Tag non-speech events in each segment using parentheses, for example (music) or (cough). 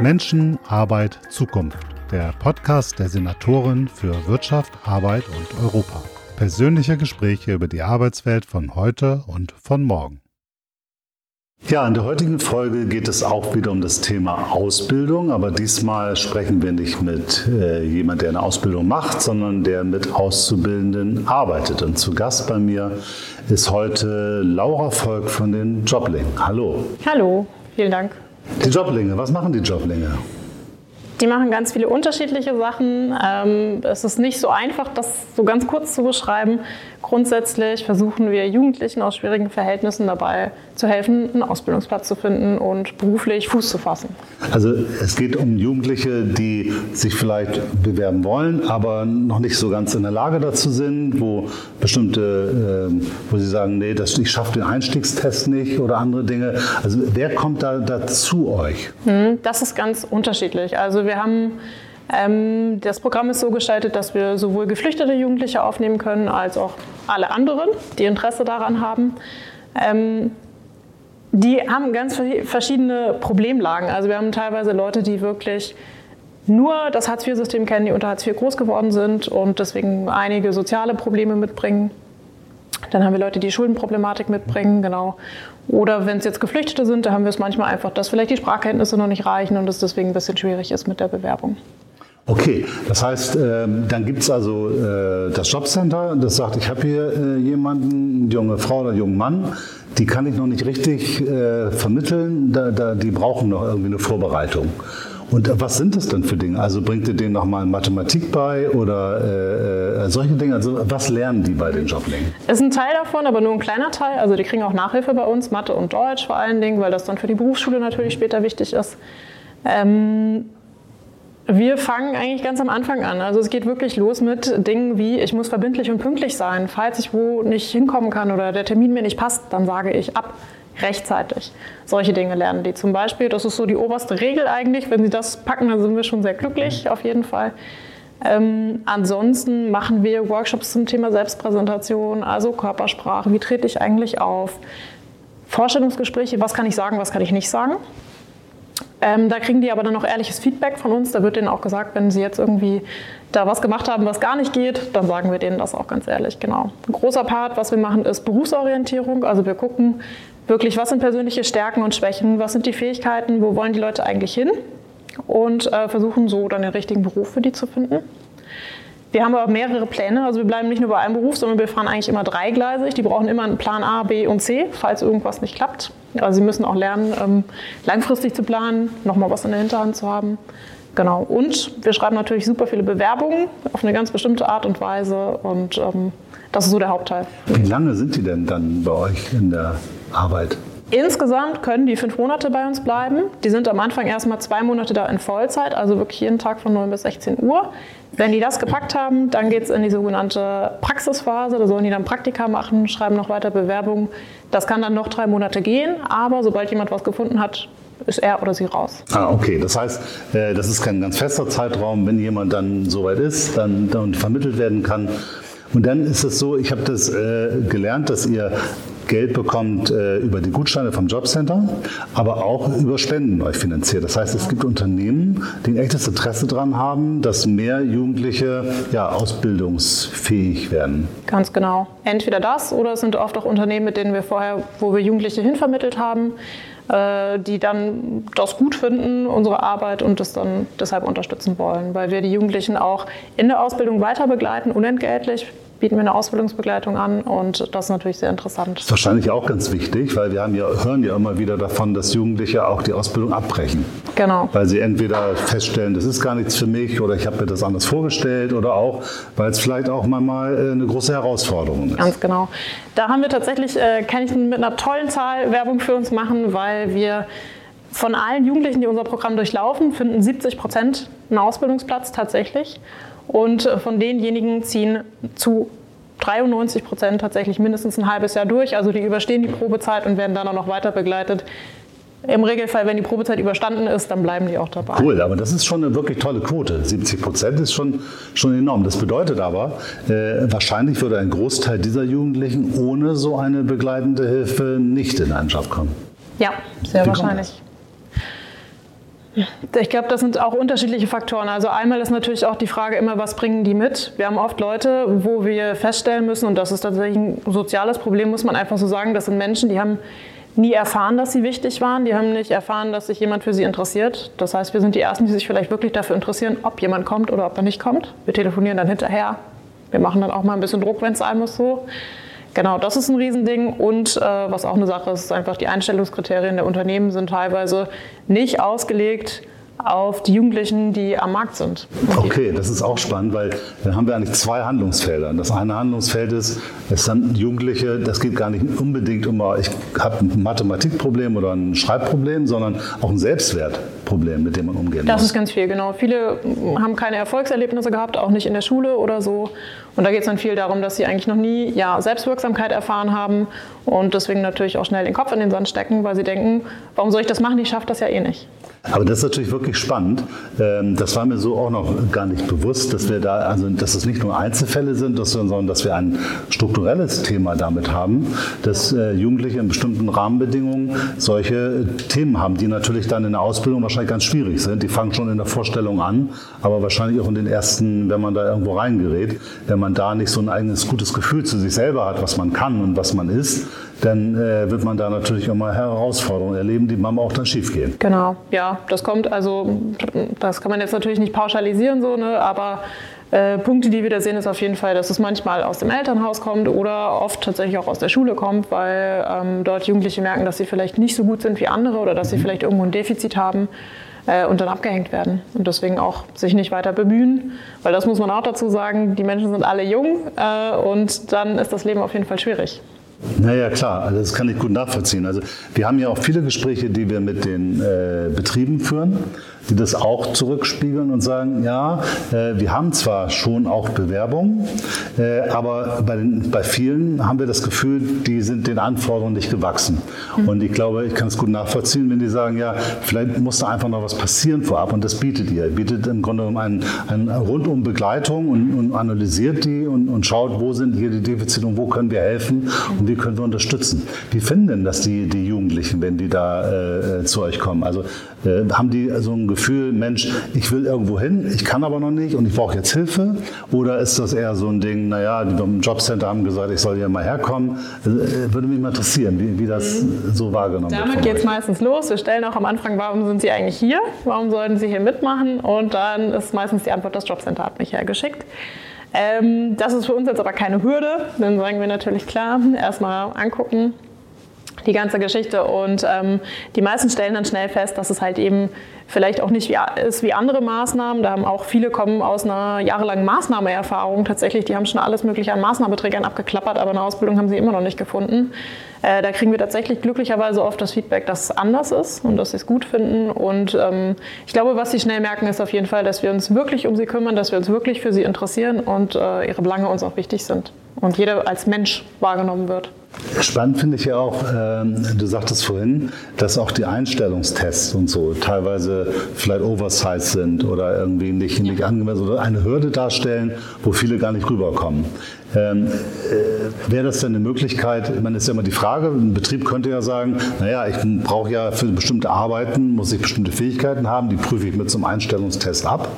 Menschen, Arbeit, Zukunft. Der Podcast der Senatorin für Wirtschaft, Arbeit und Europa. Persönliche Gespräche über die Arbeitswelt von heute und von morgen. Ja, in der heutigen Folge geht es auch wieder um das Thema Ausbildung, aber diesmal sprechen wir nicht mit äh, jemand, der eine Ausbildung macht, sondern der mit Auszubildenden arbeitet. Und zu Gast bei mir ist heute Laura Volk von den Joblingen. Hallo. Hallo, vielen Dank. Die Joblinge, was machen die Joblinge? Die machen ganz viele unterschiedliche Sachen. Ähm, es ist nicht so einfach, das so ganz kurz zu beschreiben. Grundsätzlich versuchen wir Jugendlichen aus schwierigen Verhältnissen dabei zu helfen, einen Ausbildungsplatz zu finden und beruflich Fuß zu fassen. Also es geht um Jugendliche, die sich vielleicht bewerben wollen, aber noch nicht so ganz in der Lage dazu sind, wo bestimmte, äh, wo sie sagen, nee, das, ich schaffe den Einstiegstest nicht oder andere Dinge. Also wer kommt da, da zu euch? Hm, das ist ganz unterschiedlich. Also wir haben ähm, das Programm ist so gestaltet, dass wir sowohl geflüchtete Jugendliche aufnehmen können, als auch alle anderen, die Interesse daran haben. Ähm, die haben ganz verschiedene Problemlagen. Also wir haben teilweise Leute, die wirklich nur das Hartz-IV-System kennen, die unter Hartz IV groß geworden sind und deswegen einige soziale Probleme mitbringen. Dann haben wir Leute, die Schuldenproblematik mitbringen, genau. Oder wenn es jetzt Geflüchtete sind, da haben wir es manchmal einfach, dass vielleicht die Sprachkenntnisse noch nicht reichen und es deswegen ein bisschen schwierig ist mit der Bewerbung. Okay, das heißt, ähm, dann gibt es also äh, das Jobcenter, das sagt, ich habe hier äh, jemanden, eine junge Frau oder einen jungen Mann, die kann ich noch nicht richtig äh, vermitteln, die brauchen noch irgendwie eine Vorbereitung. Und was sind das denn für Dinge? Also bringt ihr denen nochmal Mathematik bei oder äh, äh, solche Dinge? Also was lernen die bei den Joblingen? Ist ein Teil davon, aber nur ein kleiner Teil. Also die kriegen auch Nachhilfe bei uns, Mathe und Deutsch vor allen Dingen, weil das dann für die Berufsschule natürlich später wichtig ist. Ähm, wir fangen eigentlich ganz am Anfang an. Also es geht wirklich los mit Dingen wie, ich muss verbindlich und pünktlich sein. Falls ich wo nicht hinkommen kann oder der Termin mir nicht passt, dann sage ich ab rechtzeitig. Solche Dinge lernen die zum Beispiel. Das ist so die oberste Regel eigentlich. Wenn sie das packen, dann sind wir schon sehr glücklich, auf jeden Fall. Ähm, ansonsten machen wir Workshops zum Thema Selbstpräsentation, also Körpersprache. Wie trete ich eigentlich auf? Vorstellungsgespräche, was kann ich sagen, was kann ich nicht sagen? Ähm, da kriegen die aber dann auch ehrliches Feedback von uns. Da wird denen auch gesagt, wenn sie jetzt irgendwie da was gemacht haben, was gar nicht geht, dann sagen wir denen das auch ganz ehrlich. Genau. Ein großer Part, was wir machen, ist Berufsorientierung. Also wir gucken wirklich, was sind persönliche Stärken und Schwächen, was sind die Fähigkeiten, wo wollen die Leute eigentlich hin und äh, versuchen so dann den richtigen Beruf für die zu finden. Wir haben aber mehrere Pläne. Also wir bleiben nicht nur bei einem Beruf, sondern wir fahren eigentlich immer dreigleisig. Die brauchen immer einen Plan A, B und C, falls irgendwas nicht klappt. Also sie müssen auch lernen, ähm, langfristig zu planen, nochmal was in der Hinterhand zu haben. Genau. Und wir schreiben natürlich super viele Bewerbungen auf eine ganz bestimmte Art und Weise. Und ähm, das ist so der Hauptteil. Wie lange sind die denn dann bei euch in der Arbeit? Insgesamt können die fünf Monate bei uns bleiben. Die sind am Anfang erstmal zwei Monate da in Vollzeit, also wirklich jeden Tag von 9 bis 16 Uhr. Wenn die das gepackt haben, dann geht es in die sogenannte Praxisphase. Da sollen die dann Praktika machen, schreiben noch weiter Bewerbungen. Das kann dann noch drei Monate gehen, aber sobald jemand was gefunden hat, ist er oder sie raus. Ah, okay. Das heißt, äh, das ist kein ganz fester Zeitraum. Wenn jemand dann soweit ist, dann, dann vermittelt werden kann. Und dann ist es so, ich habe das äh, gelernt, dass ihr Geld bekommt äh, über die Gutscheine vom Jobcenter, aber auch über Spenden euch finanziert. Das heißt, es gibt Unternehmen, die ein echtes Interesse daran haben, dass mehr Jugendliche ja, ausbildungsfähig werden. Ganz genau. Entweder das oder es sind oft auch Unternehmen, mit denen wir vorher, wo wir Jugendliche hinvermittelt haben äh, die dann das gut finden, unsere Arbeit und das dann deshalb unterstützen wollen, weil wir die Jugendlichen auch in der Ausbildung weiter begleiten, unentgeltlich bieten wir eine Ausbildungsbegleitung an und das ist natürlich sehr interessant. Das ist wahrscheinlich auch ganz wichtig, weil wir haben ja, hören ja immer wieder davon, dass Jugendliche auch die Ausbildung abbrechen. Genau. Weil sie entweder feststellen, das ist gar nichts für mich oder ich habe mir das anders vorgestellt oder auch, weil es vielleicht auch mal äh, eine große Herausforderung ist. Ganz genau. Da haben wir tatsächlich, äh, kann ich mit einer tollen Zahl Werbung für uns machen, weil wir von allen Jugendlichen, die unser Programm durchlaufen, finden 70 Prozent einen Ausbildungsplatz tatsächlich. Und äh, von denjenigen ziehen zu 93 Prozent tatsächlich mindestens ein halbes Jahr durch. Also die überstehen die Probezeit und werden dann auch noch weiter begleitet. Im Regelfall, wenn die Probezeit überstanden ist, dann bleiben die auch dabei. Cool, aber das ist schon eine wirklich tolle Quote. 70 Prozent ist schon, schon enorm. Das bedeutet aber, äh, wahrscheinlich würde ein Großteil dieser Jugendlichen ohne so eine begleitende Hilfe nicht in einen Job kommen. Ja, sehr Wie wahrscheinlich. Ich glaube, das sind auch unterschiedliche Faktoren. Also einmal ist natürlich auch die Frage immer, was bringen die mit? Wir haben oft Leute, wo wir feststellen müssen, und das ist tatsächlich ein soziales Problem, muss man einfach so sagen, das sind Menschen, die haben nie erfahren, dass sie wichtig waren. Die haben nicht erfahren, dass sich jemand für sie interessiert. Das heißt, wir sind die Ersten, die sich vielleicht wirklich dafür interessieren, ob jemand kommt oder ob er nicht kommt. Wir telefonieren dann hinterher. Wir machen dann auch mal ein bisschen Druck, wenn es sein muss so. Genau, das ist ein Riesending. Und äh, was auch eine Sache ist, ist einfach die Einstellungskriterien der Unternehmen sind teilweise nicht ausgelegt auf die Jugendlichen, die am Markt sind. Okay, das ist auch spannend, weil dann haben wir eigentlich zwei Handlungsfelder. Das eine Handlungsfeld ist, es sind Jugendliche, das geht gar nicht unbedingt um, ich habe ein Mathematikproblem oder ein Schreibproblem, sondern auch ein Selbstwertproblem, mit dem man umgehen das muss. Das ist ganz viel, genau. Viele haben keine Erfolgserlebnisse gehabt, auch nicht in der Schule oder so. Und da geht es dann viel darum, dass sie eigentlich noch nie ja, Selbstwirksamkeit erfahren haben und deswegen natürlich auch schnell den Kopf in den Sand stecken, weil sie denken, warum soll ich das machen? Ich schaffe das ja eh nicht. Aber das ist natürlich wirklich spannend. Ähm, das war mir so auch noch gar nicht bewusst, dass wir da, also dass es nicht nur Einzelfälle sind, sondern dass wir ein strukturelles Thema damit haben, dass äh, Jugendliche in bestimmten Rahmenbedingungen solche Themen haben, die natürlich dann in der Ausbildung wahrscheinlich ganz schwierig sind. Die fangen schon in der Vorstellung an, aber wahrscheinlich auch in den ersten, wenn man da irgendwo reingerät, wenn man da nicht so ein eigenes gutes Gefühl zu sich selber hat, was man kann und was man ist, dann äh, wird man da natürlich auch mal Herausforderungen erleben, die manchmal auch dann schief gehen. Genau, ja, das kommt also, das kann man jetzt natürlich nicht pauschalisieren, so, ne, aber äh, Punkte, die wir da sehen, ist auf jeden Fall, dass es manchmal aus dem Elternhaus kommt oder oft tatsächlich auch aus der Schule kommt, weil ähm, dort Jugendliche merken, dass sie vielleicht nicht so gut sind wie andere oder dass sie mhm. vielleicht irgendwo ein Defizit haben äh, und dann abgehängt werden und deswegen auch sich nicht weiter bemühen, weil das muss man auch dazu sagen, die Menschen sind alle jung äh, und dann ist das Leben auf jeden Fall schwierig. Naja, klar, also das kann ich gut nachvollziehen. Also wir haben ja auch viele Gespräche, die wir mit den äh, Betrieben führen die das auch zurückspiegeln und sagen, ja, äh, wir haben zwar schon auch Bewerbungen, äh, aber bei, den, bei vielen haben wir das Gefühl, die sind den Anforderungen nicht gewachsen. Mhm. Und ich glaube, ich kann es gut nachvollziehen, wenn die sagen, ja, vielleicht muss da einfach noch was passieren vorab und das bietet ihr. Ihr bietet im Grunde genommen eine ein rundum Begleitung und, und analysiert die und, und, schaut, wo sind hier die Defizite und wo können wir helfen und wie können wir unterstützen. Wie finden denn das die, die Jugendlichen, wenn die da äh, zu euch kommen? Also äh, haben die so ein Gefühl, Mensch, ich will irgendwo hin, ich kann aber noch nicht und ich brauche jetzt Hilfe? Oder ist das eher so ein Ding, naja, die beim Jobcenter haben gesagt, ich soll hier mal herkommen? Äh, würde mich mal interessieren, wie, wie das mhm. so wahrgenommen Damit wird. Damit geht es meistens los. Wir stellen auch am Anfang, warum sind Sie eigentlich hier? Warum sollten Sie hier mitmachen? Und dann ist meistens die Antwort, das Jobcenter hat mich hergeschickt. Ähm, das ist für uns jetzt aber keine Hürde. Dann sagen wir natürlich klar, erstmal angucken, die ganze Geschichte. Und ähm, die meisten stellen dann schnell fest, dass es halt eben vielleicht auch nicht wie, ist wie andere Maßnahmen. Da haben auch viele kommen aus einer jahrelangen Maßnahmeerfahrung tatsächlich. Die haben schon alles Mögliche an Maßnahmeträgern abgeklappert, aber eine Ausbildung haben sie immer noch nicht gefunden. Äh, da kriegen wir tatsächlich glücklicherweise oft das Feedback, dass es anders ist und dass sie es gut finden. Und ähm, ich glaube, was sie schnell merken, ist auf jeden Fall, dass wir uns wirklich um sie kümmern, dass wir uns wirklich für sie interessieren und äh, ihre Belange uns auch wichtig sind und jeder als Mensch wahrgenommen wird. Spannend finde ich ja auch, ähm, du sagtest vorhin, dass auch die Einstellungstests und so teilweise vielleicht oversized sind oder irgendwie nicht, nicht angemessen oder eine Hürde darstellen, wo viele gar nicht rüberkommen. Ähm, äh, Wäre das denn eine Möglichkeit, ich meine, ist ja immer die Frage, ein Betrieb könnte ja sagen, naja, ich brauche ja für bestimmte Arbeiten, muss ich bestimmte Fähigkeiten haben, die prüfe ich mit zum Einstellungstest ab.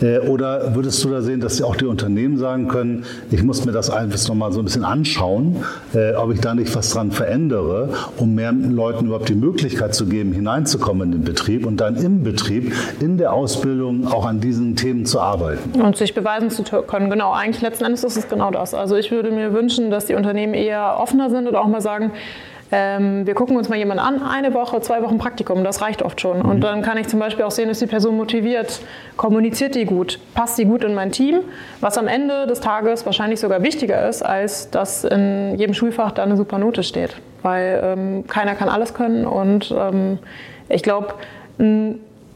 Äh, oder würdest du da sehen, dass auch die Unternehmen sagen können, ich muss mir das einfach nochmal so ein bisschen anschauen, äh, ob ich da nicht was dran verändere, um mehr Leuten überhaupt die Möglichkeit zu geben, hineinzukommen in den Betrieb und dann im Betrieb, in der Ausbildung auch an diesen Themen zu arbeiten? Und sich beweisen zu können, genau. Eigentlich letzten Endes ist es genau das. Also ich würde mir wünschen, dass die Unternehmen eher offener sind und auch mal sagen, ähm, wir gucken uns mal jemanden an, eine Woche, zwei Wochen Praktikum, das reicht oft schon. Und mhm. dann kann ich zum Beispiel auch sehen, ist die Person motiviert, kommuniziert die gut, passt die gut in mein Team, was am Ende des Tages wahrscheinlich sogar wichtiger ist, als dass in jedem Schulfach da eine super Note steht. Weil ähm, keiner kann alles können und ähm, ich glaube,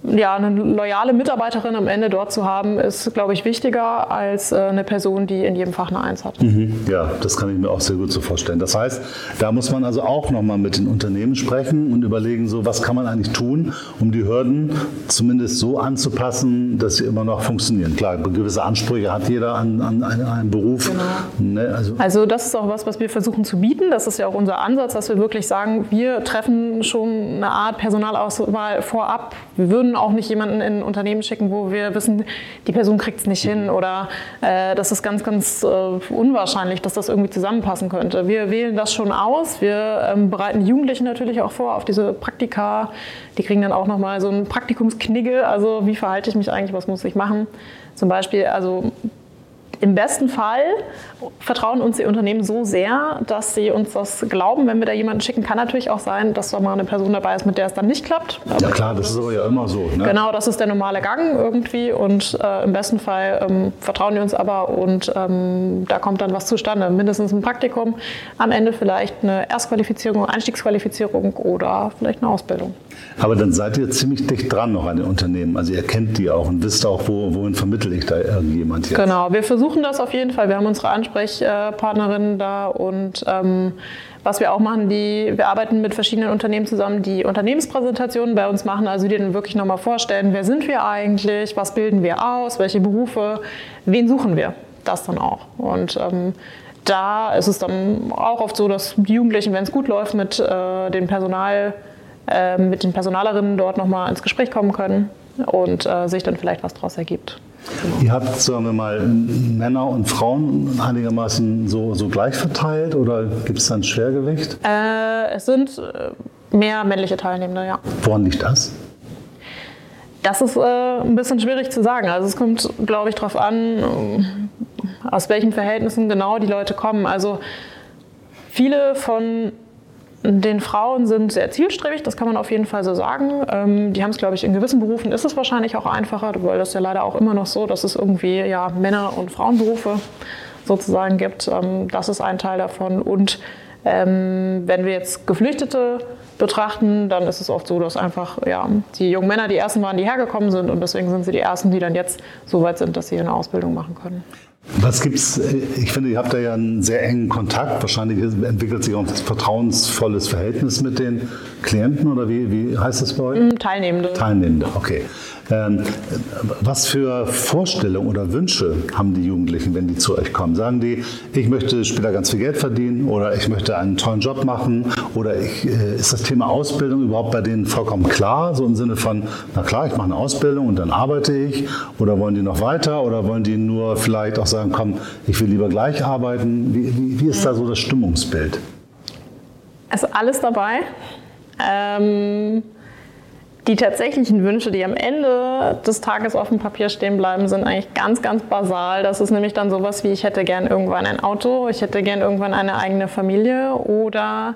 ja, eine loyale Mitarbeiterin am Ende dort zu haben, ist, glaube ich, wichtiger als äh, eine Person, die in jedem Fach eine Eins hat. Mhm. Ja, das kann ich mir auch sehr gut so vorstellen. Das heißt, da muss man also auch nochmal mit den Unternehmen sprechen und überlegen, so was kann man eigentlich tun, um die Hürden zumindest so anzupassen, dass sie immer noch funktionieren. Klar, gewisse Ansprüche hat jeder an, an einen, einen Beruf. Genau. Ne, also, also das ist auch was, was wir versuchen zu bieten. Das ist ja auch unser Ansatz, dass wir wirklich sagen, wir treffen schon eine Art Personalauswahl vorab. Wir würden können auch nicht jemanden in ein Unternehmen schicken, wo wir wissen, die Person kriegt es nicht hin oder äh, das ist ganz, ganz äh, unwahrscheinlich, dass das irgendwie zusammenpassen könnte. Wir wählen das schon aus. Wir ähm, bereiten Jugendliche natürlich auch vor auf diese Praktika. Die kriegen dann auch nochmal so einen Praktikumsknigge. Also wie verhalte ich mich eigentlich, was muss ich machen? Zum Beispiel, also im besten Fall vertrauen uns die Unternehmen so sehr, dass sie uns das glauben, wenn wir da jemanden schicken. Kann natürlich auch sein, dass da mal eine Person dabei ist, mit der es dann nicht klappt. Ja klar, das ist aber ja immer so. Ne? Genau, das ist der normale Gang irgendwie und äh, im besten Fall ähm, vertrauen die uns aber und ähm, da kommt dann was zustande. Mindestens ein Praktikum, am Ende vielleicht eine Erstqualifizierung, Einstiegsqualifizierung oder vielleicht eine Ausbildung. Aber dann seid ihr ziemlich dicht dran noch an den Unternehmen. Also ihr kennt die auch und wisst auch, wo, wohin vermittle ich da irgendjemand jetzt. Genau, wir versuchen das auf jeden Fall. Wir haben unsere Ansprechpartnerinnen da und ähm, was wir auch machen, die, wir arbeiten mit verschiedenen Unternehmen zusammen, die Unternehmenspräsentationen bei uns machen, also die dann wirklich nochmal vorstellen, wer sind wir eigentlich, was bilden wir aus, welche Berufe, wen suchen wir. Das dann auch. Und ähm, da ist es dann auch oft so, dass die Jugendlichen, wenn es gut läuft, mit äh, dem Personal äh, mit den Personalerinnen dort nochmal ins Gespräch kommen können und äh, sich dann vielleicht was daraus ergibt. Genau. Ihr habt, sagen wir mal, Männer und Frauen einigermaßen so, so gleich verteilt oder gibt es da ein Schwergewicht? Äh, es sind äh, mehr männliche Teilnehmende, ja. Woran liegt das? Das ist äh, ein bisschen schwierig zu sagen. Also es kommt, glaube ich, darauf an, aus welchen Verhältnissen genau die Leute kommen. Also viele von den Frauen sind sehr zielstrebig, das kann man auf jeden Fall so sagen. Ähm, die haben es, glaube ich, in gewissen Berufen ist es wahrscheinlich auch einfacher, weil das ja leider auch immer noch so, dass es irgendwie ja, Männer- und Frauenberufe sozusagen gibt. Ähm, das ist ein Teil davon. Und ähm, wenn wir jetzt Geflüchtete betrachten, dann ist es oft so, dass einfach ja, die jungen Männer die ersten waren, die hergekommen sind und deswegen sind sie die ersten, die dann jetzt so weit sind, dass sie eine Ausbildung machen können. Was gibt's? Ich finde, ihr habt da ja einen sehr engen Kontakt. Wahrscheinlich entwickelt sich auch ein vertrauensvolles Verhältnis mit den Klienten oder wie, wie heißt das bei euch? Mm, Teilnehmende. Teilnehmende, okay. Ähm, was für Vorstellungen oder Wünsche haben die Jugendlichen, wenn die zu euch kommen? Sagen die, ich möchte später ganz viel Geld verdienen oder ich möchte einen tollen Job machen oder ich, äh, ist das Thema Ausbildung überhaupt bei denen vollkommen klar? So im Sinne von, na klar, ich mache eine Ausbildung und dann arbeite ich oder wollen die noch weiter oder wollen die nur vielleicht auch sagen, komm, ich will lieber gleich arbeiten? Wie, wie, wie ist da so das Stimmungsbild? Also alles dabei. Ähm die tatsächlichen Wünsche, die am Ende des Tages auf dem Papier stehen bleiben, sind eigentlich ganz, ganz basal. Das ist nämlich dann sowas wie, ich hätte gern irgendwann ein Auto, ich hätte gern irgendwann eine eigene Familie oder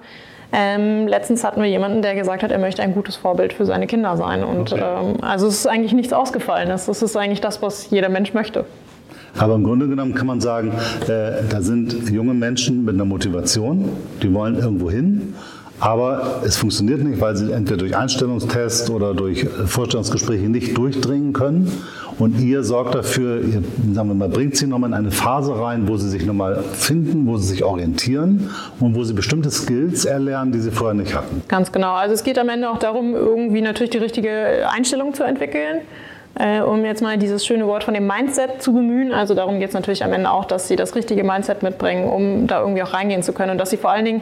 ähm, letztens hatten wir jemanden, der gesagt hat, er möchte ein gutes Vorbild für seine Kinder sein. Und okay. ähm, also es ist eigentlich nichts Ausgefallenes. Das ist eigentlich das, was jeder Mensch möchte. Aber im Grunde genommen kann man sagen, äh, da sind junge Menschen mit einer Motivation, die wollen irgendwo hin aber es funktioniert nicht, weil sie entweder durch Einstellungstests oder durch Vorstellungsgespräche nicht durchdringen können. Und ihr sorgt dafür, ihr sagen wir mal, bringt sie nochmal in eine Phase rein, wo sie sich nochmal finden, wo sie sich orientieren und wo sie bestimmte Skills erlernen, die sie vorher nicht hatten. Ganz genau. Also es geht am Ende auch darum, irgendwie natürlich die richtige Einstellung zu entwickeln. Äh, um jetzt mal dieses schöne Wort von dem Mindset zu bemühen. Also darum geht es natürlich am Ende auch, dass sie das richtige Mindset mitbringen, um da irgendwie auch reingehen zu können. Und dass sie vor allen Dingen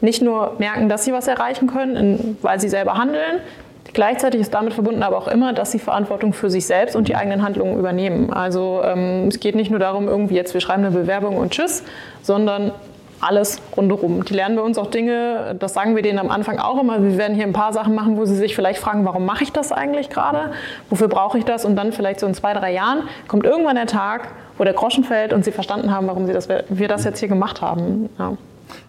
nicht nur merken, dass sie was erreichen können, weil sie selber handeln, Gleichzeitig ist damit verbunden aber auch immer, dass sie Verantwortung für sich selbst und die eigenen Handlungen übernehmen. Also ähm, es geht nicht nur darum, irgendwie jetzt wir schreiben eine Bewerbung und tschüss, sondern alles rundherum. Die lernen bei uns auch Dinge, das sagen wir denen am Anfang auch immer. Wir werden hier ein paar Sachen machen, wo sie sich vielleicht fragen, warum mache ich das eigentlich gerade? Wofür brauche ich das? Und dann vielleicht so in zwei, drei Jahren kommt irgendwann der Tag, wo der Groschen fällt und sie verstanden haben, warum sie das, wir das jetzt hier gemacht haben. Ja.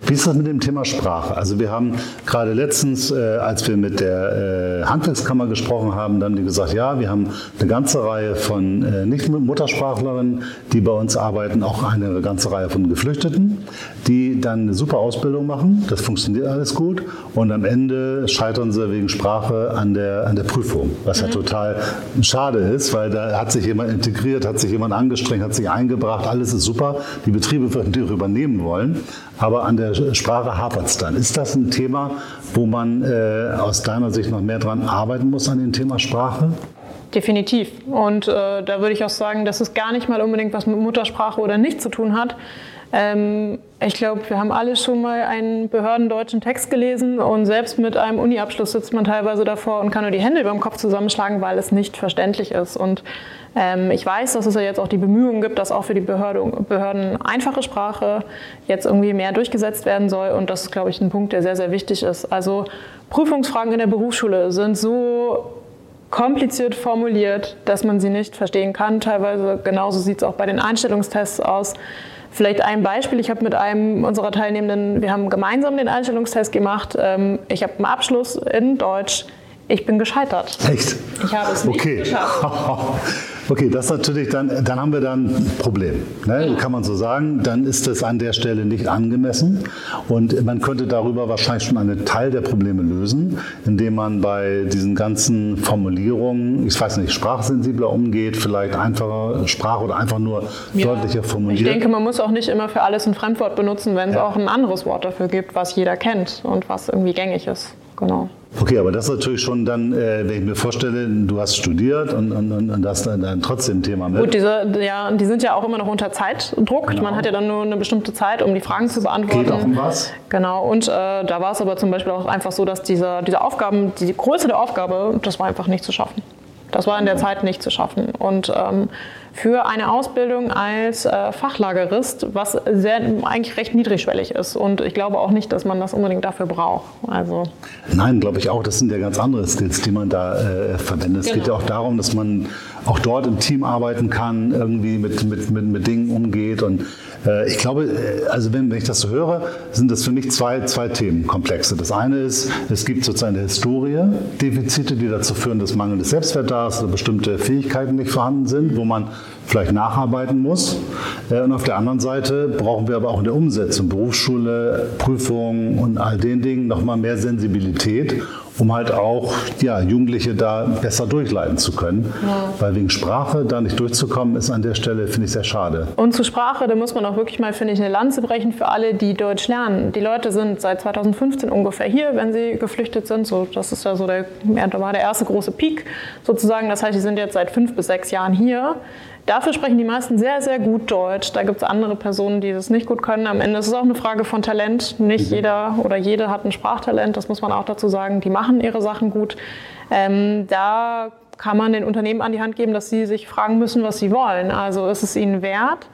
Wie ist das mit dem Thema Sprache? Also wir haben gerade letztens, äh, als wir mit der äh, Handwerkskammer gesprochen haben, dann die gesagt, ja, wir haben eine ganze Reihe von äh, Nicht-Muttersprachlerinnen, die bei uns arbeiten, auch eine ganze Reihe von Geflüchteten, die dann eine super Ausbildung machen. Das funktioniert alles gut und am Ende scheitern sie wegen Sprache an der, an der Prüfung, was mhm. ja total schade ist, weil da hat sich jemand integriert, hat sich jemand angestrengt, hat sich eingebracht, alles ist super. Die Betriebe würden die übernehmen wollen, aber an der Sprache hapert es dann. Ist das ein Thema, wo man äh, aus deiner Sicht noch mehr dran arbeiten muss an dem Thema Sprache? Definitiv. Und äh, da würde ich auch sagen, dass es gar nicht mal unbedingt was mit Muttersprache oder nicht zu tun hat. Ähm, ich glaube, wir haben alle schon mal einen behördendeutschen Text gelesen und selbst mit einem Uni-Abschluss sitzt man teilweise davor und kann nur die Hände über dem Kopf zusammenschlagen, weil es nicht verständlich ist. Und ähm, ich weiß, dass es ja jetzt auch die Bemühungen gibt, dass auch für die Behörde, Behörden einfache Sprache jetzt irgendwie mehr durchgesetzt werden soll. Und das ist, glaube ich, ein Punkt, der sehr, sehr wichtig ist. Also Prüfungsfragen in der Berufsschule sind so kompliziert formuliert, dass man sie nicht verstehen kann. Teilweise genauso sieht es auch bei den Einstellungstests aus. Vielleicht ein Beispiel, ich habe mit einem unserer Teilnehmenden, wir haben gemeinsam den Einstellungstest gemacht. Ähm, ich habe einen Abschluss in Deutsch. Ich bin gescheitert. Echt? Ich habe es nicht okay. geschafft. (laughs) Okay, das natürlich dann, dann haben wir dann ein Problem, ne? kann man so sagen. Dann ist es an der Stelle nicht angemessen und man könnte darüber wahrscheinlich schon einen Teil der Probleme lösen, indem man bei diesen ganzen Formulierungen, ich weiß nicht, sprachsensibler umgeht, vielleicht einfacher Sprache oder einfach nur ja. deutlicher formuliert. Ich denke, man muss auch nicht immer für alles ein Fremdwort benutzen, wenn es ja. auch ein anderes Wort dafür gibt, was jeder kennt und was irgendwie gängig ist. Genau. Okay, aber das ist natürlich schon dann, äh, wenn ich mir vorstelle, du hast studiert und, und, und, und hast dann, dann trotzdem ein Thema mit. Gut, diese, ja, die sind ja auch immer noch unter Zeitdruck. Genau. Man hat ja dann nur eine bestimmte Zeit, um die Fragen zu beantworten. Geht auch um was? Genau, und äh, da war es aber zum Beispiel auch einfach so, dass diese, diese Aufgaben, die Größe der Aufgabe, das war einfach nicht zu schaffen. Das war in der Zeit nicht zu schaffen. Und ähm, für eine Ausbildung als äh, Fachlagerist, was sehr, eigentlich recht niedrigschwellig ist. Und ich glaube auch nicht, dass man das unbedingt dafür braucht. Also Nein, glaube ich auch. Das sind ja ganz andere Skills, die man da äh, verwendet. Es genau. geht ja auch darum, dass man auch dort im Team arbeiten kann, irgendwie mit, mit, mit, mit Dingen umgeht. Und ich glaube, äh, also wenn, wenn ich das so höre, sind das für mich zwei, zwei Themenkomplexe. Das eine ist, es gibt sozusagen in der Historie Defizite, die dazu führen, dass mangelndes Selbstwert da ist oder bestimmte Fähigkeiten nicht vorhanden sind, wo man vielleicht nacharbeiten muss. Äh, und auf der anderen Seite brauchen wir aber auch in der Umsetzung, Berufsschule, Prüfungen und all den Dingen nochmal mehr Sensibilität, um halt auch ja, Jugendliche da besser durchleiten zu können. Ja. Weil wegen Sprache da nicht durchzukommen, ist an der Stelle, finde ich, sehr schade. Und zur Sprache, da muss man auch wirklich mal, finde ich, eine Lanze brechen für alle, die Deutsch lernen. Die Leute sind seit 2015 ungefähr hier, wenn sie geflüchtet sind. So, das ist ja so der, war der erste große Peak sozusagen. Das heißt, die sind jetzt seit fünf bis sechs Jahren hier. Dafür sprechen die meisten sehr, sehr gut Deutsch. Da gibt es andere Personen, die das nicht gut können. Am Ende ist es auch eine Frage von Talent. Nicht mhm. jeder oder jede hat ein Sprachtalent, das muss man auch dazu sagen. Die machen ihre Sachen gut. Ähm, da kann man den Unternehmen an die Hand geben, dass sie sich fragen müssen, was sie wollen. Also ist es ihnen wert?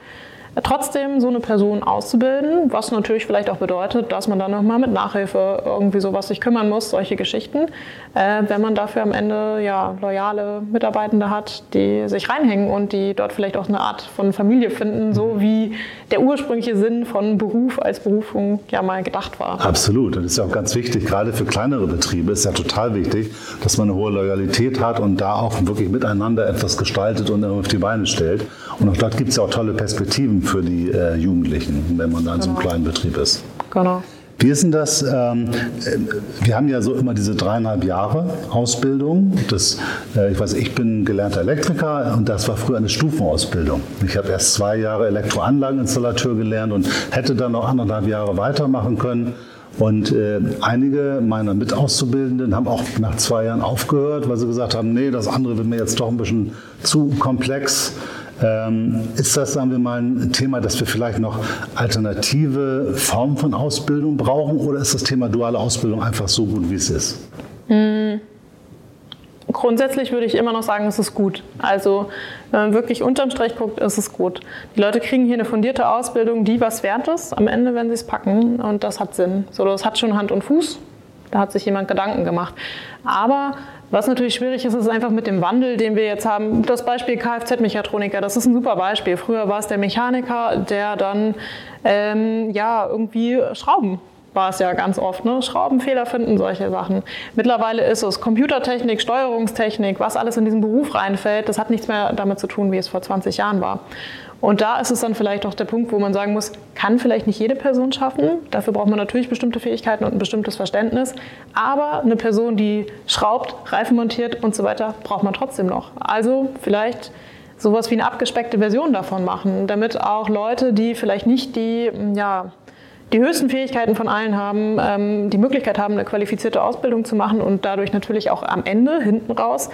Trotzdem so eine Person auszubilden, was natürlich vielleicht auch bedeutet, dass man dann nochmal mit Nachhilfe irgendwie sowas sich kümmern muss, solche Geschichten, äh, wenn man dafür am Ende ja loyale Mitarbeitende hat, die sich reinhängen und die dort vielleicht auch eine Art von Familie finden, so wie der ursprüngliche Sinn von Beruf als Berufung ja mal gedacht war. Absolut, das ist ja auch ganz wichtig, gerade für kleinere Betriebe ist ja total wichtig, dass man eine hohe Loyalität hat und da auch wirklich miteinander etwas gestaltet und auf die Beine stellt. Und auch dort gibt es ja auch tolle Perspektiven für die äh, Jugendlichen, wenn man da in so einem genau. kleinen Betrieb ist. Genau. Wie ist denn das? Ähm, äh, wir haben ja so immer diese dreieinhalb Jahre Ausbildung. Das, äh, ich weiß, ich bin gelernter Elektriker und das war früher eine Stufenausbildung. Ich habe erst zwei Jahre Elektroanlageninstallateur gelernt und hätte dann noch anderthalb Jahre weitermachen können. Und äh, einige meiner Mitauszubildenden haben auch nach zwei Jahren aufgehört, weil sie gesagt haben, nee, das andere wird mir jetzt doch ein bisschen zu komplex. Ähm, ist das, sagen wir mal, ein Thema, dass wir vielleicht noch alternative Formen von Ausbildung brauchen oder ist das Thema duale Ausbildung einfach so gut, wie es ist? Hm. Grundsätzlich würde ich immer noch sagen, es ist gut. Also, wenn man wirklich unterm Strich guckt, ist es gut. Die Leute kriegen hier eine fundierte Ausbildung, die was wert ist, am Ende, wenn sie es packen. Und das hat Sinn. So, das hat schon Hand und Fuß. Da hat sich jemand Gedanken gemacht. Aber was natürlich schwierig ist, ist einfach mit dem Wandel, den wir jetzt haben. Das Beispiel Kfz-Mechatroniker, das ist ein super Beispiel. Früher war es der Mechaniker, der dann ähm, ja irgendwie Schrauben war es ja ganz oft, ne? Schraubenfehler finden, solche Sachen. Mittlerweile ist es Computertechnik, Steuerungstechnik, was alles in diesen Beruf reinfällt, das hat nichts mehr damit zu tun, wie es vor 20 Jahren war. Und da ist es dann vielleicht auch der Punkt, wo man sagen muss, kann vielleicht nicht jede Person schaffen. Dafür braucht man natürlich bestimmte Fähigkeiten und ein bestimmtes Verständnis. Aber eine Person, die schraubt, Reifen montiert und so weiter, braucht man trotzdem noch. Also vielleicht sowas wie eine abgespeckte Version davon machen, damit auch Leute, die vielleicht nicht die, ja, die höchsten Fähigkeiten von allen haben, ähm, die Möglichkeit haben, eine qualifizierte Ausbildung zu machen und dadurch natürlich auch am Ende, hinten raus,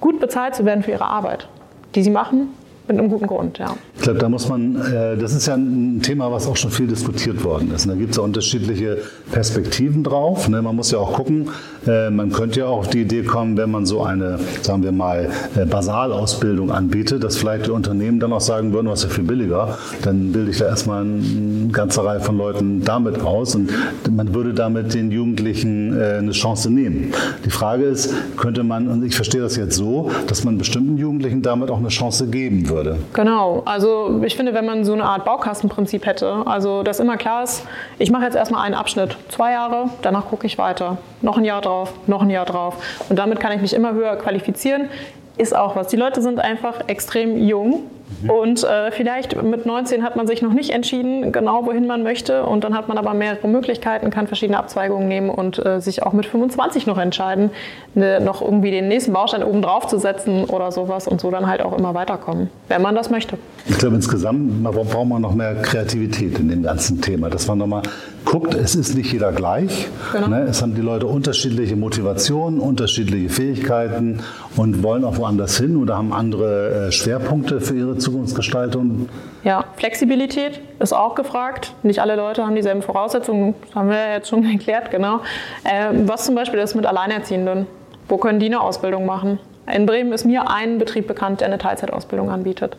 gut bezahlt zu werden für ihre Arbeit, die sie machen mit einem guten Grund, ja. Ich glaube, da muss man, äh, das ist ja ein Thema, was auch schon viel diskutiert worden ist. Da gibt es ja unterschiedliche Perspektiven drauf. Ne? Man muss ja auch gucken, äh, man könnte ja auch auf die Idee kommen, wenn man so eine, sagen wir mal, äh, Basalausbildung anbietet, dass vielleicht die Unternehmen dann auch sagen würden, was ist ja viel billiger, dann bilde ich da erstmal eine ganze Reihe von Leuten damit aus und man würde damit den Jugendlichen eine Chance nehmen. Die Frage ist, könnte man, und ich verstehe das jetzt so, dass man bestimmten Jugendlichen damit auch eine Chance geben würde würde. Genau, also ich finde, wenn man so eine Art Baukastenprinzip hätte, also dass immer klar ist, ich mache jetzt erstmal einen Abschnitt, zwei Jahre, danach gucke ich weiter, noch ein Jahr drauf, noch ein Jahr drauf. Und damit kann ich mich immer höher qualifizieren, ist auch was. Die Leute sind einfach extrem jung Mhm. Und äh, vielleicht mit 19 hat man sich noch nicht entschieden, genau wohin man möchte. Und dann hat man aber mehrere Möglichkeiten, kann verschiedene Abzweigungen nehmen und äh, sich auch mit 25 noch entscheiden, ne, noch irgendwie den nächsten Baustein oben drauf zu setzen oder sowas und so dann halt auch immer weiterkommen, wenn man das möchte. Ich glaube, insgesamt braucht man noch mehr Kreativität in dem ganzen Thema. Dass man nochmal guckt, es ist nicht jeder gleich. Genau. Ne? Es haben die Leute unterschiedliche Motivationen, unterschiedliche Fähigkeiten und wollen auch woanders hin oder haben andere äh, Schwerpunkte für ihre Zukunftsgestaltung. Ja, Flexibilität ist auch gefragt. Nicht alle Leute haben dieselben Voraussetzungen, das haben wir ja jetzt schon (laughs) erklärt, genau. Äh, was zum Beispiel ist mit Alleinerziehenden? Wo können die eine Ausbildung machen? In Bremen ist mir ein Betrieb bekannt, der eine Teilzeitausbildung anbietet.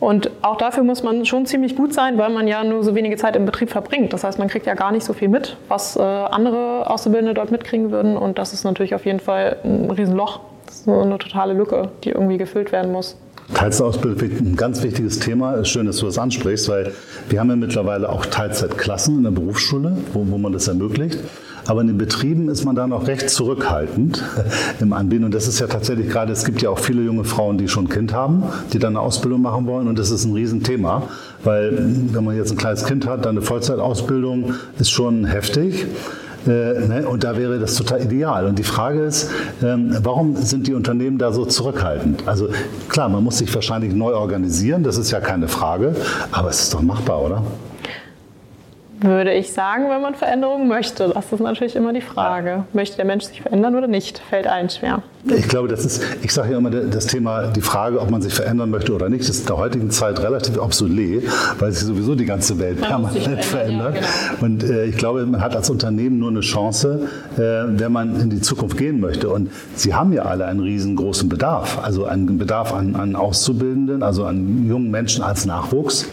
Und auch dafür muss man schon ziemlich gut sein, weil man ja nur so wenige Zeit im Betrieb verbringt. Das heißt, man kriegt ja gar nicht so viel mit, was äh, andere Auszubildende dort mitkriegen würden. Und das ist natürlich auf jeden Fall ein Riesenloch. Das ist eine totale Lücke, die irgendwie gefüllt werden muss. Teilzeitausbildung ist ein ganz wichtiges Thema. Schön, dass du das ansprichst, weil wir haben ja mittlerweile auch Teilzeitklassen in der Berufsschule, wo, wo man das ermöglicht. Aber in den Betrieben ist man da noch recht zurückhaltend (laughs) im Anbieten. Und das ist ja tatsächlich gerade, es gibt ja auch viele junge Frauen, die schon ein Kind haben, die dann eine Ausbildung machen wollen. Und das ist ein Riesenthema, weil wenn man jetzt ein kleines Kind hat, dann eine Vollzeitausbildung ist schon heftig. Äh, ne? Und da wäre das total ideal. Und die Frage ist, ähm, warum sind die Unternehmen da so zurückhaltend? Also klar, man muss sich wahrscheinlich neu organisieren, das ist ja keine Frage, aber es ist doch machbar, oder? Würde ich sagen, wenn man Veränderungen möchte. Das ist natürlich immer die Frage. Möchte der Mensch sich verändern oder nicht? Fällt allen schwer. Ich glaube, das ist, ich sage ja immer, das Thema, die Frage, ob man sich verändern möchte oder nicht, ist in der heutigen Zeit relativ obsolet, weil sich sowieso die ganze Welt permanent verändert. Ja, genau. Und äh, ich glaube, man hat als Unternehmen nur eine Chance, äh, wenn man in die Zukunft gehen möchte. Und Sie haben ja alle einen riesengroßen Bedarf, also einen Bedarf an, an Auszubildenden, also an jungen Menschen als Nachwuchs.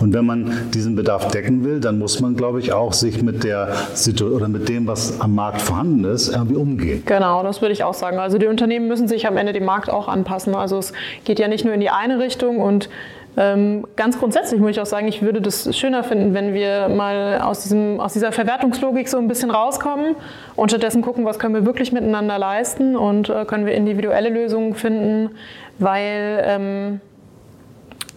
Und wenn man diesen Bedarf decken will, dann muss man, glaube ich, auch sich mit der Situation oder mit dem, was am Markt vorhanden ist, irgendwie umgehen. Genau, das würde ich auch sagen. Also die Unternehmen müssen sich am Ende dem Markt auch anpassen. Also es geht ja nicht nur in die eine Richtung und ähm, ganz grundsätzlich muss ich auch sagen, ich würde das schöner finden, wenn wir mal aus, diesem, aus dieser Verwertungslogik so ein bisschen rauskommen und stattdessen gucken, was können wir wirklich miteinander leisten und äh, können wir individuelle Lösungen finden, weil ähm,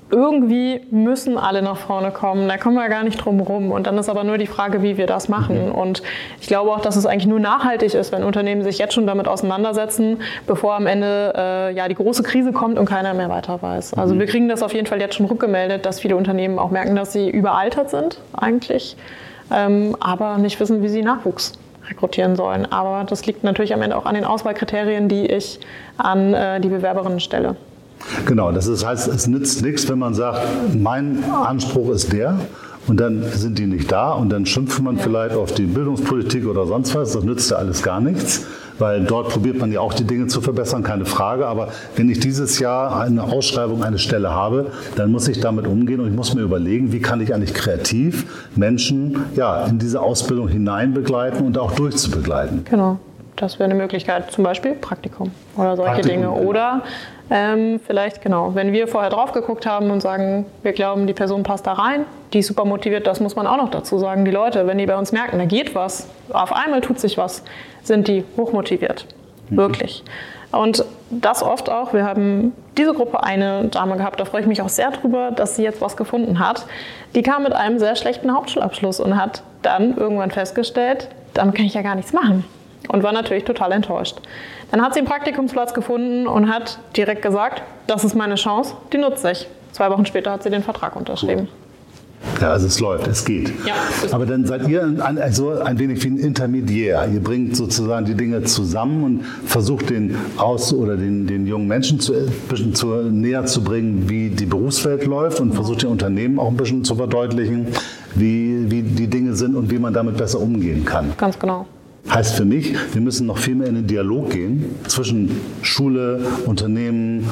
irgendwie müssen alle nach vorne kommen. Da kommen wir gar nicht drum rum. Und dann ist aber nur die Frage, wie wir das machen. Mhm. Und ich glaube auch, dass es eigentlich nur nachhaltig ist, wenn Unternehmen sich jetzt schon damit auseinandersetzen, bevor am Ende äh, ja die große Krise kommt und keiner mehr weiter weiß. Also mhm. wir kriegen das auf jeden Fall jetzt schon rückgemeldet, dass viele Unternehmen auch merken, dass sie überaltert sind eigentlich, ähm, aber nicht wissen, wie sie Nachwuchs rekrutieren sollen. Aber das liegt natürlich am Ende auch an den Auswahlkriterien, die ich an äh, die Bewerberinnen stelle. Genau, das heißt, es nützt nichts, wenn man sagt, mein Anspruch ist der und dann sind die nicht da und dann schimpft man vielleicht auf die Bildungspolitik oder sonst was. Das nützt ja alles gar nichts, weil dort probiert man ja auch die Dinge zu verbessern, keine Frage. Aber wenn ich dieses Jahr eine Ausschreibung, eine Stelle habe, dann muss ich damit umgehen und ich muss mir überlegen, wie kann ich eigentlich kreativ Menschen ja, in diese Ausbildung hinein begleiten und auch durchzubegleiten. Genau. Das wäre eine Möglichkeit, zum Beispiel Praktikum oder solche Praktikum, Dinge. Genau. Oder ähm, vielleicht, genau, wenn wir vorher drauf geguckt haben und sagen, wir glauben, die Person passt da rein, die ist super motiviert, das muss man auch noch dazu sagen. Die Leute, wenn die bei uns merken, da geht was, auf einmal tut sich was, sind die hochmotiviert. Mhm. Wirklich. Und das oft auch. Wir haben diese Gruppe eine Dame gehabt, da freue ich mich auch sehr drüber, dass sie jetzt was gefunden hat. Die kam mit einem sehr schlechten Hauptschulabschluss und hat dann irgendwann festgestellt, dann kann ich ja gar nichts machen und war natürlich total enttäuscht. Dann hat sie einen Praktikumsplatz gefunden und hat direkt gesagt, das ist meine Chance, die nutze ich. Zwei Wochen später hat sie den Vertrag unterschrieben. Ja, also es läuft, es geht. Ja. Aber dann seid ihr ein, also ein wenig wie ein Intermediär. Ihr bringt sozusagen die Dinge zusammen und versucht den aus oder den, den jungen Menschen zu, ein bisschen zu, näher zu bringen, wie die Berufswelt läuft und versucht den Unternehmen auch ein bisschen zu verdeutlichen, wie, wie die Dinge sind und wie man damit besser umgehen kann. Ganz genau. Heißt für mich, wir müssen noch viel mehr in den Dialog gehen zwischen Schule, Unternehmen,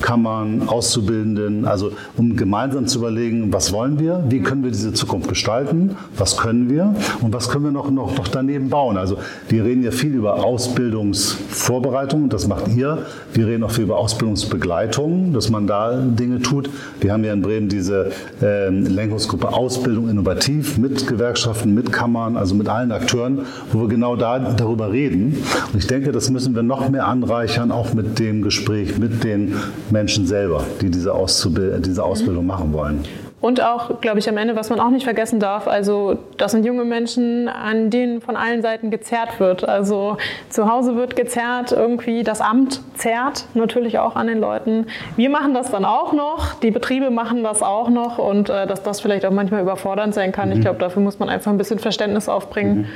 Kammern, Auszubildenden, also um gemeinsam zu überlegen, was wollen wir, wie können wir diese Zukunft gestalten, was können wir und was können wir noch, noch, noch daneben bauen. Also wir reden ja viel über Ausbildungsvorbereitung, das macht ihr. Wir reden auch viel über Ausbildungsbegleitung, dass man da Dinge tut. Wir haben ja in Bremen diese äh, Lenkungsgruppe Ausbildung innovativ mit Gewerkschaften, mit Kammern, also mit allen Akteuren, wo wir genau da, darüber reden. Und ich denke, das müssen wir noch mehr anreichern, auch mit dem Gespräch mit den Menschen selber, die diese, Auszubild diese Ausbildung machen wollen. Und auch, glaube ich, am Ende, was man auch nicht vergessen darf, also das sind junge Menschen, an denen von allen Seiten gezerrt wird. Also zu Hause wird gezerrt, irgendwie das Amt zerrt natürlich auch an den Leuten. Wir machen das dann auch noch, die Betriebe machen das auch noch und äh, dass das vielleicht auch manchmal überfordernd sein kann. Mhm. Ich glaube, dafür muss man einfach ein bisschen Verständnis aufbringen. Mhm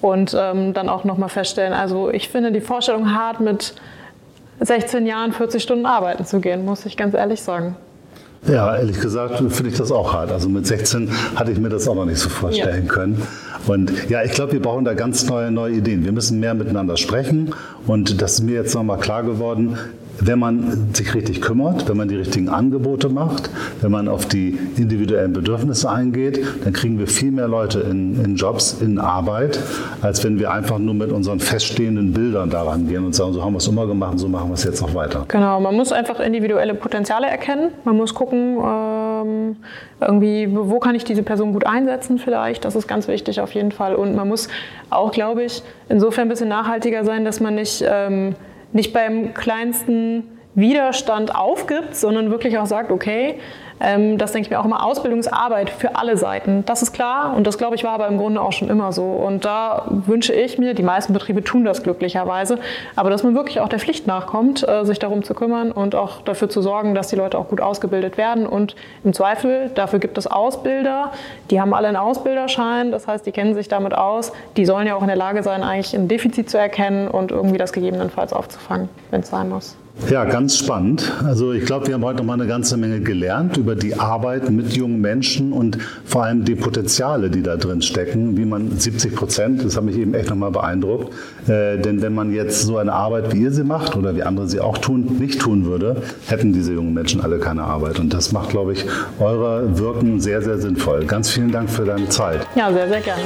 und ähm, dann auch nochmal feststellen, also ich finde die Vorstellung hart, mit 16 Jahren 40 Stunden arbeiten zu gehen, muss ich ganz ehrlich sagen. Ja, ehrlich gesagt finde ich das auch hart. Also mit 16 hatte ich mir das auch noch nicht so vorstellen ja. können. Und ja, ich glaube, wir brauchen da ganz neue, neue Ideen. Wir müssen mehr miteinander sprechen. Und das ist mir jetzt nochmal klar geworden wenn man sich richtig kümmert, wenn man die richtigen Angebote macht, wenn man auf die individuellen Bedürfnisse eingeht, dann kriegen wir viel mehr Leute in, in Jobs, in Arbeit, als wenn wir einfach nur mit unseren feststehenden Bildern daran gehen und sagen, so haben wir es immer gemacht, so machen wir es jetzt auch weiter. Genau, man muss einfach individuelle Potenziale erkennen. Man muss gucken, ähm, irgendwie, wo kann ich diese Person gut einsetzen vielleicht. Das ist ganz wichtig auf jeden Fall. Und man muss auch, glaube ich, insofern ein bisschen nachhaltiger sein, dass man nicht... Ähm, nicht beim kleinsten Widerstand aufgibt, sondern wirklich auch sagt, okay, ähm, das denke ich mir auch immer, Ausbildungsarbeit für alle Seiten. Das ist klar und das, glaube ich, war aber im Grunde auch schon immer so. Und da wünsche ich mir, die meisten Betriebe tun das glücklicherweise, aber dass man wirklich auch der Pflicht nachkommt, äh, sich darum zu kümmern und auch dafür zu sorgen, dass die Leute auch gut ausgebildet werden. Und im Zweifel, dafür gibt es Ausbilder, die haben alle einen Ausbilderschein, das heißt, die kennen sich damit aus. Die sollen ja auch in der Lage sein, eigentlich ein Defizit zu erkennen und irgendwie das gegebenenfalls aufzufangen, wenn es sein muss. Ja, ganz spannend. Also ich glaube, wir haben heute noch mal eine ganze Menge gelernt über die Arbeit mit jungen Menschen und vor allem die Potenziale, die da drin stecken, wie man 70 Prozent, das hat mich eben echt noch mal beeindruckt, äh, denn wenn man jetzt so eine Arbeit, wie ihr sie macht oder wie andere sie auch tun, nicht tun würde, hätten diese jungen Menschen alle keine Arbeit. Und das macht, glaube ich, eure Wirken sehr, sehr sinnvoll. Ganz vielen Dank für deine Zeit. Ja, sehr, sehr gerne.